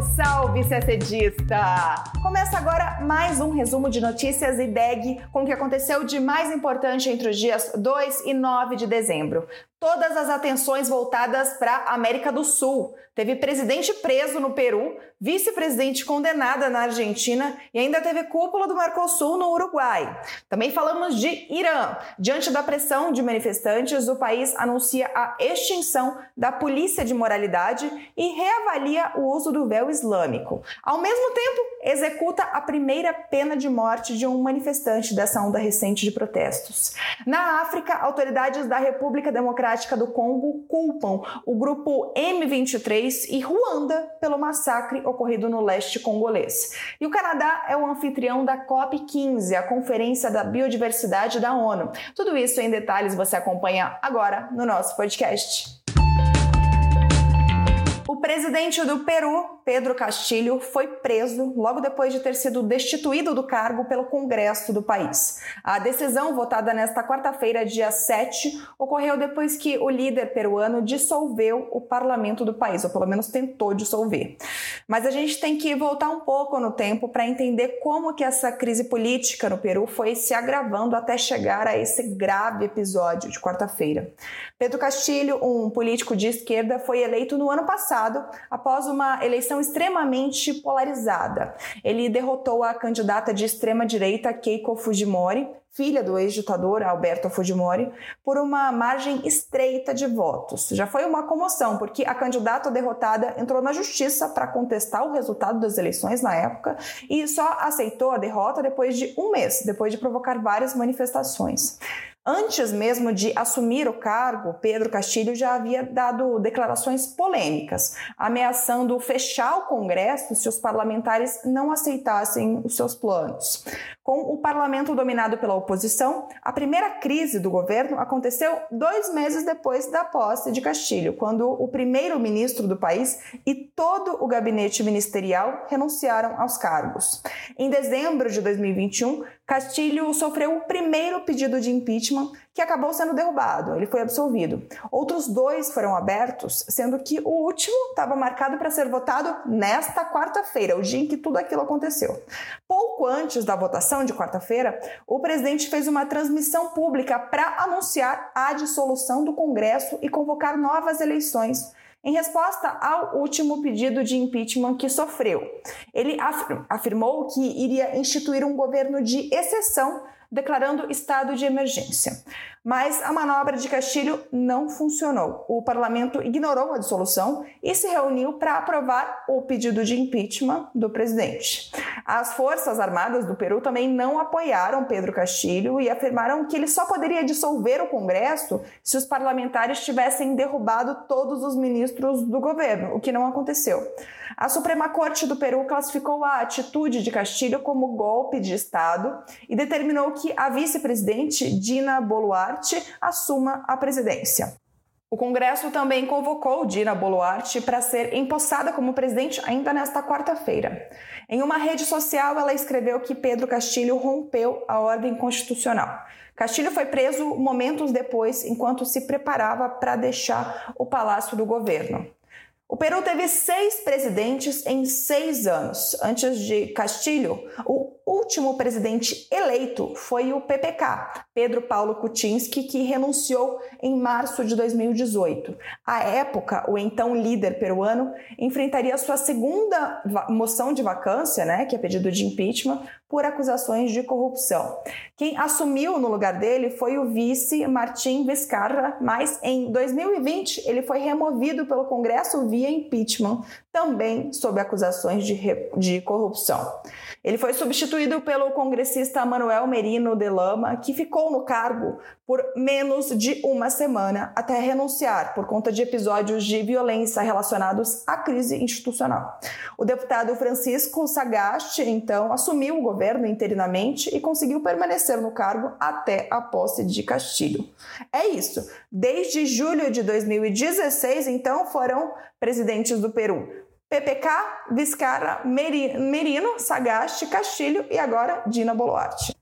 Salve, salve, CCDista! Começa agora mais um resumo de notícias e DEG com o que aconteceu de mais importante entre os dias 2 e 9 de dezembro todas as atenções voltadas para a América do Sul. Teve presidente preso no Peru, vice-presidente condenada na Argentina e ainda teve cúpula do Mercosul no Uruguai. Também falamos de Irã. Diante da pressão de manifestantes, o país anuncia a extinção da polícia de moralidade e reavalia o uso do véu islâmico. Ao mesmo tempo, executa a primeira pena de morte de um manifestante dessa onda recente de protestos. Na África, autoridades da República Democrática Democrática do Congo culpam o grupo M23 e Ruanda pelo massacre ocorrido no leste congolês. E o Canadá é o anfitrião da COP15, a Conferência da Biodiversidade da ONU. Tudo isso em detalhes você acompanha agora no nosso podcast. O presidente do Peru, Pedro Castilho, foi preso logo depois de ter sido destituído do cargo pelo Congresso do país. A decisão, votada nesta quarta-feira, dia 7, ocorreu depois que o líder peruano dissolveu o parlamento do país, ou pelo menos tentou dissolver. Mas a gente tem que voltar um pouco no tempo para entender como que essa crise política no Peru foi se agravando até chegar a esse grave episódio de quarta-feira. Pedro Castilho, um político de esquerda, foi eleito no ano passado após uma eleição extremamente polarizada. Ele derrotou a candidata de extrema-direita Keiko Fujimori, filha do ex-ditador Alberto Fujimori, por uma margem estreita de votos. Já foi uma comoção, porque a candidata derrotada entrou na justiça para contestar o resultado das eleições na época e só aceitou a derrota depois de um mês, depois de provocar várias manifestações. Antes mesmo de assumir o cargo, Pedro Castilho já havia dado declarações polêmicas, ameaçando fechar o Congresso se os parlamentares não aceitassem os seus planos. Com o parlamento dominado pela oposição, a primeira crise do governo aconteceu dois meses depois da posse de Castilho, quando o primeiro-ministro do país e todo o gabinete ministerial renunciaram aos cargos. Em dezembro de 2021, Castilho sofreu o primeiro pedido de impeachment que acabou sendo derrubado. Ele foi absolvido. Outros dois foram abertos, sendo que o último estava marcado para ser votado nesta quarta-feira, o dia em que tudo aquilo aconteceu. Pouco antes da votação de quarta-feira, o presidente fez uma transmissão pública para anunciar a dissolução do Congresso e convocar novas eleições em resposta ao último pedido de impeachment que sofreu. Ele afirmou que iria instituir um governo de exceção declarando estado de emergência. Mas a manobra de Castilho não funcionou. O parlamento ignorou a dissolução e se reuniu para aprovar o pedido de impeachment do presidente. As Forças Armadas do Peru também não apoiaram Pedro Castilho e afirmaram que ele só poderia dissolver o Congresso se os parlamentares tivessem derrubado todos os ministros do governo, o que não aconteceu. A Suprema Corte do Peru classificou a atitude de Castilho como golpe de Estado e determinou que a vice-presidente Dina Boluarte assuma a presidência. O Congresso também convocou Dina Boluarte para ser empossada como presidente ainda nesta quarta-feira. Em uma rede social, ela escreveu que Pedro Castilho rompeu a ordem constitucional. Castilho foi preso momentos depois, enquanto se preparava para deixar o palácio do governo. O Peru teve seis presidentes em seis anos. Antes de Castilho, o último presidente eleito foi o PPK, Pedro Paulo Kuczynski, que renunciou em março de 2018. À época, o então líder peruano enfrentaria sua segunda moção de vacância, né, que é pedido de impeachment, por acusações de corrupção. Quem assumiu no lugar dele foi o vice Martim Vizcarra, mas em 2020 ele foi removido pelo Congresso via impeachment, também sob acusações de, de corrupção. Ele foi substituído pelo congressista Manuel Merino de Lama, que ficou no cargo por menos de uma semana até renunciar por conta de episódios de violência relacionados à crise institucional. O deputado Francisco Sagasti, então, assumiu o governo interinamente e conseguiu permanecer no cargo até a posse de Castilho. É isso. Desde julho de 2016, então, foram presidentes do Peru PPK, Viscara, Merino, Sagasti, Castilho e agora Dina Boluarte.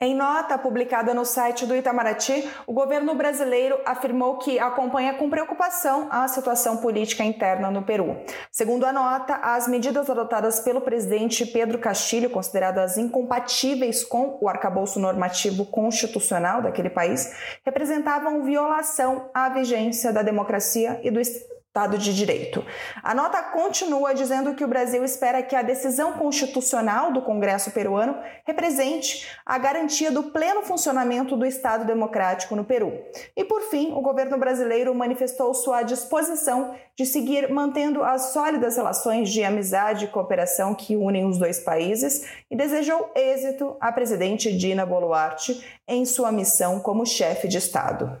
Em nota publicada no site do Itamaraty, o governo brasileiro afirmou que acompanha com preocupação a situação política interna no Peru. Segundo a nota, as medidas adotadas pelo presidente Pedro Castilho, consideradas incompatíveis com o arcabouço normativo constitucional daquele país, representavam violação à vigência da democracia e do Estado de Direito. A nota continua dizendo que o Brasil espera que a decisão constitucional do Congresso peruano represente a garantia do pleno funcionamento do Estado democrático no Peru. E, por fim, o governo brasileiro manifestou sua disposição de seguir mantendo as sólidas relações de amizade e cooperação que unem os dois países e desejou êxito à presidente Dina Boluarte em sua missão como chefe de Estado.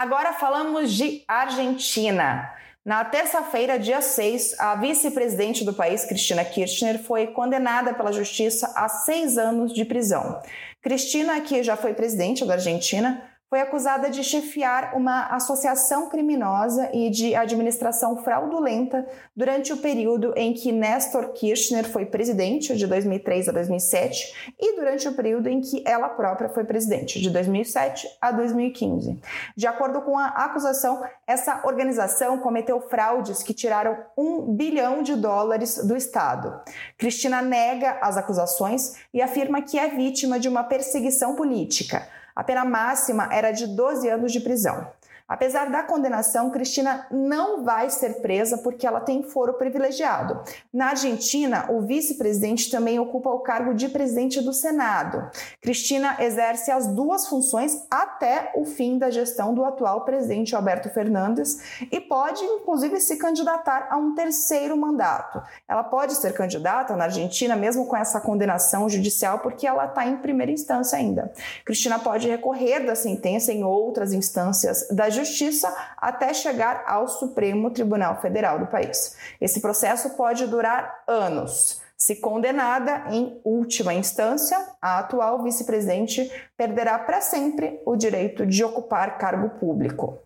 Agora falamos de Argentina. Na terça-feira, dia 6, a vice-presidente do país, Cristina Kirchner, foi condenada pela justiça a seis anos de prisão. Cristina, que já foi presidente da Argentina, foi acusada de chefiar uma associação criminosa e de administração fraudulenta durante o período em que Néstor Kirchner foi presidente, de 2003 a 2007, e durante o período em que ela própria foi presidente, de 2007 a 2015. De acordo com a acusação, essa organização cometeu fraudes que tiraram um bilhão de dólares do Estado. Cristina nega as acusações e afirma que é vítima de uma perseguição política. A pena máxima era de 12 anos de prisão. Apesar da condenação, Cristina não vai ser presa porque ela tem foro privilegiado. Na Argentina, o vice-presidente também ocupa o cargo de presidente do Senado. Cristina exerce as duas funções até o fim da gestão do atual presidente Alberto Fernandes e pode, inclusive, se candidatar a um terceiro mandato. Ela pode ser candidata na Argentina, mesmo com essa condenação judicial, porque ela está em primeira instância ainda. Cristina pode recorrer da sentença em outras instâncias da Justiça Justiça até chegar ao Supremo Tribunal Federal do país. Esse processo pode durar anos. Se condenada em última instância, a atual vice-presidente perderá para sempre o direito de ocupar cargo público.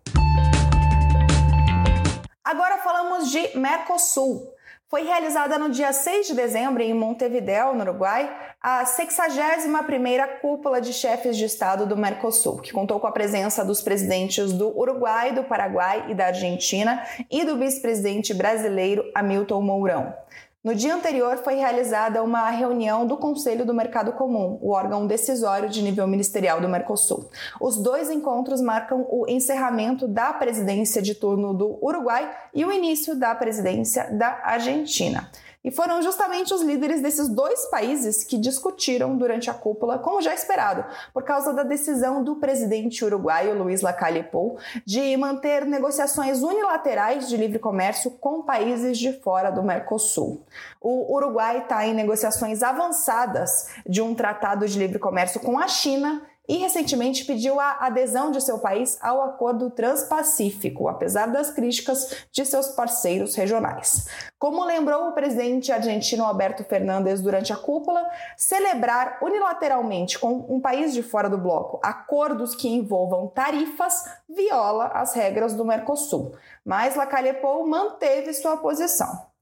Agora falamos de Mercosul. Foi realizada no dia 6 de dezembro em Montevideo, no Uruguai, a 61ª cúpula de chefes de Estado do Mercosul, que contou com a presença dos presidentes do Uruguai, do Paraguai e da Argentina e do vice-presidente brasileiro Hamilton Mourão. No dia anterior foi realizada uma reunião do Conselho do Mercado Comum, o órgão decisório de nível ministerial do Mercosul. Os dois encontros marcam o encerramento da presidência de turno do Uruguai e o início da presidência da Argentina. E foram justamente os líderes desses dois países que discutiram durante a cúpula, como já esperado, por causa da decisão do presidente uruguaio Luiz Lacalle Pou de manter negociações unilaterais de livre comércio com países de fora do Mercosul. O Uruguai está em negociações avançadas de um tratado de livre comércio com a China e recentemente pediu a adesão de seu país ao Acordo Transpacífico, apesar das críticas de seus parceiros regionais. Como lembrou o presidente argentino Alberto Fernandes durante a cúpula, celebrar unilateralmente com um país de fora do bloco acordos que envolvam tarifas viola as regras do Mercosul. Mas Lacalle Pou manteve sua posição.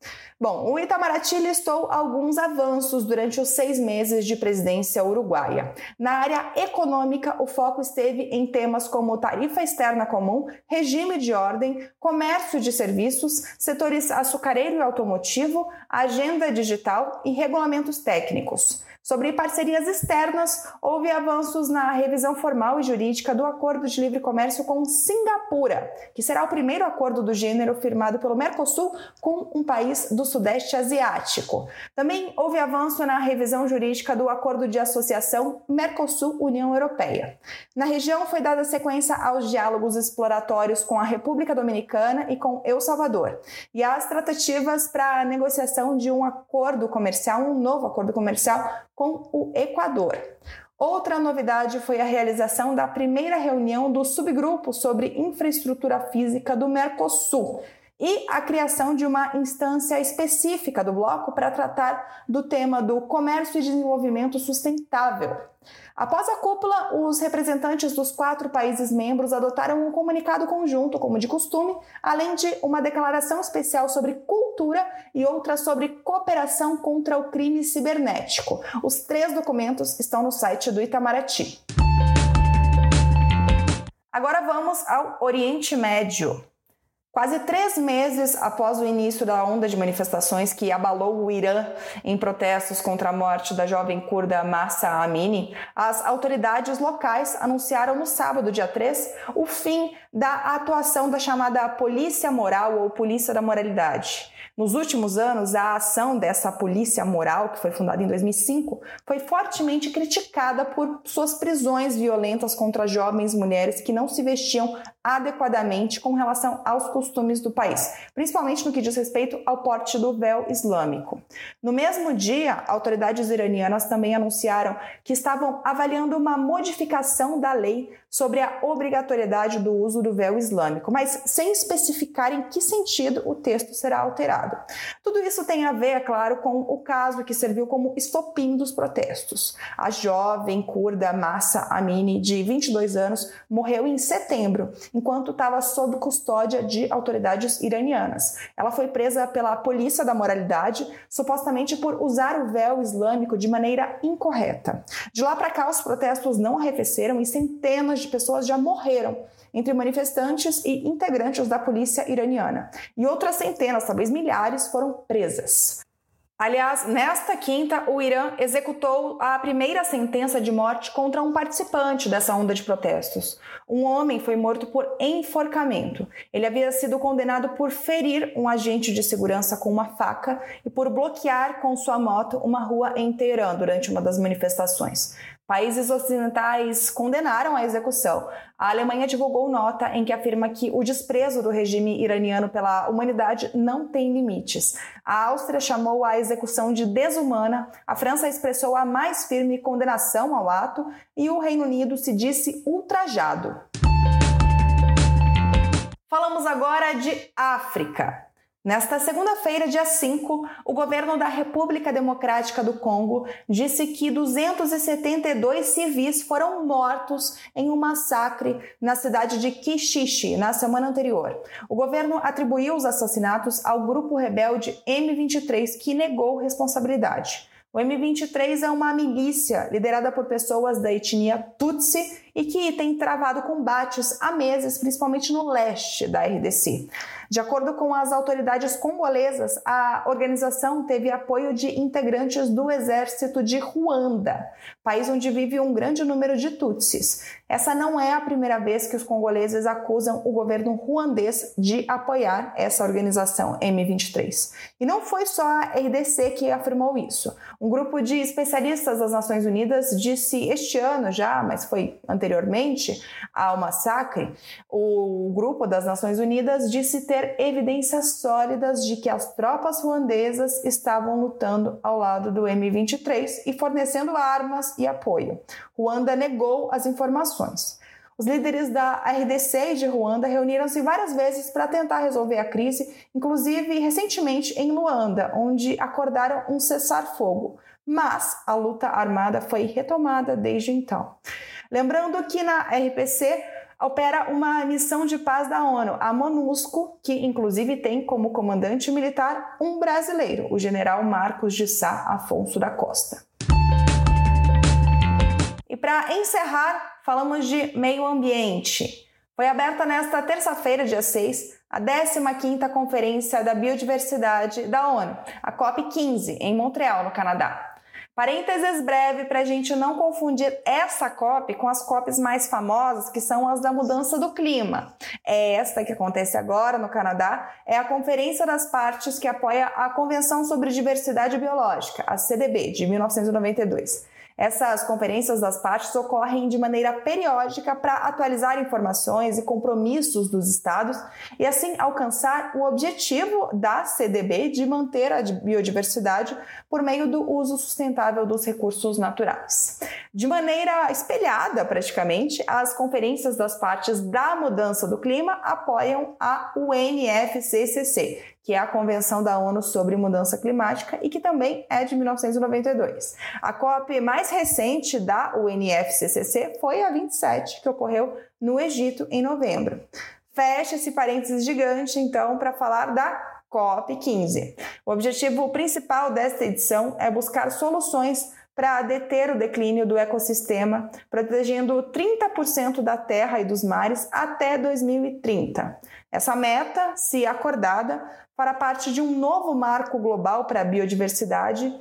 Bom, o Itamaraty listou alguns avanços durante os seis meses de presidência uruguaia. Na área econômica, o foco esteve em temas como tarifa externa comum, regime de ordem, comércio de serviços, setores açucareiro e automotivo, agenda digital e regulamentos técnicos. Sobre parcerias externas, houve avanços na revisão formal e jurídica do Acordo de Livre Comércio com Singapura, que será o primeiro acordo do gênero firmado pelo Mercosul com um país do Sudeste Asiático. Também houve avanço na revisão jurídica do Acordo de Associação Mercosul-União Europeia. Na região foi dada sequência aos diálogos exploratórios com a República Dominicana e com El Salvador, e às tratativas para a negociação de um acordo comercial, um novo acordo comercial com o Equador. Outra novidade foi a realização da primeira reunião do subgrupo sobre infraestrutura física do Mercosul. e a criação de uma instância específica do bloco para tratar do tema do comércio e desenvolvimento sustentável. Após a cúpula, os representantes dos quatro países membros adotaram um comunicado conjunto, como de costume, além de uma declaração especial sobre cultura e outra sobre cooperação contra o crime cibernético. Os três documentos estão no site do Itamaraty. Agora vamos ao Oriente Médio. Quase três meses após o início da onda de manifestações que abalou o Irã em protestos contra a morte da jovem curda Massa Amini, as autoridades locais anunciaram no sábado, dia 3, o fim da atuação da chamada Polícia Moral ou Polícia da Moralidade. Nos últimos anos, a ação dessa polícia moral, que foi fundada em 2005, foi fortemente criticada por suas prisões violentas contra jovens mulheres que não se vestiam adequadamente com relação aos costumes do país, principalmente no que diz respeito ao porte do véu islâmico. No mesmo dia, autoridades iranianas também anunciaram que estavam avaliando uma modificação da lei sobre a obrigatoriedade do uso do véu islâmico, mas sem especificar em que sentido o texto será alterado. Tudo isso tem a ver, é claro, com o caso que serviu como estopim dos protestos. A jovem curda Massa Amini, de 22 anos, morreu em setembro enquanto estava sob custódia de autoridades iranianas. Ela foi presa pela polícia da moralidade, supostamente por usar o véu islâmico de maneira incorreta. De lá para cá, os protestos não arrefeceram e centenas de pessoas já morreram entre manifestantes e integrantes da polícia iraniana. E outras centenas, talvez milhares, foram presas. Aliás, nesta quinta, o Irã executou a primeira sentença de morte contra um participante dessa onda de protestos. Um homem foi morto por enforcamento. Ele havia sido condenado por ferir um agente de segurança com uma faca e por bloquear com sua moto uma rua em Teherã durante uma das manifestações. Países ocidentais condenaram a execução. A Alemanha divulgou nota em que afirma que o desprezo do regime iraniano pela humanidade não tem limites. A Áustria chamou a execução de desumana, a França expressou a mais firme condenação ao ato e o Reino Unido se disse ultrajado. Falamos agora de África. Nesta segunda-feira, dia 5, o governo da República Democrática do Congo disse que 272 civis foram mortos em um massacre na cidade de Kichichi na semana anterior. O governo atribuiu os assassinatos ao grupo rebelde M23, que negou responsabilidade. O M23 é uma milícia liderada por pessoas da etnia Tutsi e que tem travado combates há meses, principalmente no leste da RDC. De acordo com as autoridades congolesas, a organização teve apoio de integrantes do exército de Ruanda, país onde vive um grande número de Tutsis. Essa não é a primeira vez que os congoleses acusam o governo ruandês de apoiar essa organização M23. E não foi só a RDC que afirmou isso. Um grupo de especialistas das Nações Unidas disse este ano já, mas foi anteriormente ao massacre, o grupo das Nações Unidas disse ter evidências sólidas de que as tropas ruandesas estavam lutando ao lado do M23 e fornecendo armas e apoio. Ruanda negou as informações. Os líderes da RDC e de Ruanda reuniram-se várias vezes para tentar resolver a crise, inclusive recentemente em Luanda, onde acordaram um cessar-fogo. Mas a luta armada foi retomada desde então. Lembrando que na RPC opera uma missão de paz da ONU, a MONUSCO, que inclusive tem como comandante militar um brasileiro, o general Marcos de Sá Afonso da Costa. E para encerrar, falamos de meio ambiente. Foi aberta nesta terça-feira, dia 6, a 15ª Conferência da Biodiversidade da ONU, a COP15, em Montreal, no Canadá. Parênteses breve para a gente não confundir essa COP com as COPs mais famosas, que são as da mudança do clima. É esta que acontece agora no Canadá, é a Conferência das Partes que apoia a Convenção sobre Diversidade Biológica, a CDB, de 1992. Essas conferências das partes ocorrem de maneira periódica para atualizar informações e compromissos dos estados e assim alcançar o objetivo da CDB de manter a biodiversidade por meio do uso sustentável dos recursos naturais. De maneira espelhada, praticamente, as conferências das partes da mudança do clima apoiam a UNFCCC, que é a Convenção da ONU sobre Mudança Climática e que também é de 1992. A COP mais recente da UNFCCC foi a 27, que ocorreu no Egito em novembro. Fecha esse parênteses gigante, então, para falar da COP15. O objetivo principal desta edição é buscar soluções para deter o declínio do ecossistema, protegendo 30% da terra e dos mares até 2030. Essa meta, se acordada, fará parte de um novo marco global para a biodiversidade,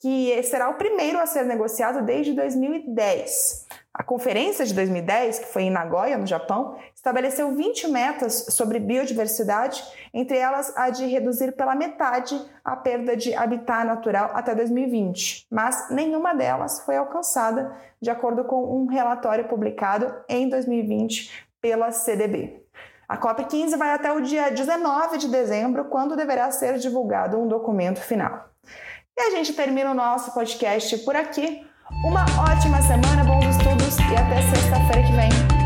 que será o primeiro a ser negociado desde 2010. A conferência de 2010, que foi em Nagoya, no Japão, estabeleceu 20 metas sobre biodiversidade, entre elas a de reduzir pela metade a perda de habitat natural até 2020, mas nenhuma delas foi alcançada, de acordo com um relatório publicado em 2020 pela CDB. A COP15 vai até o dia 19 de dezembro, quando deverá ser divulgado um documento final. E a gente termina o nosso podcast por aqui. Uma ótima semana, estudos e até sexta-feira que vem.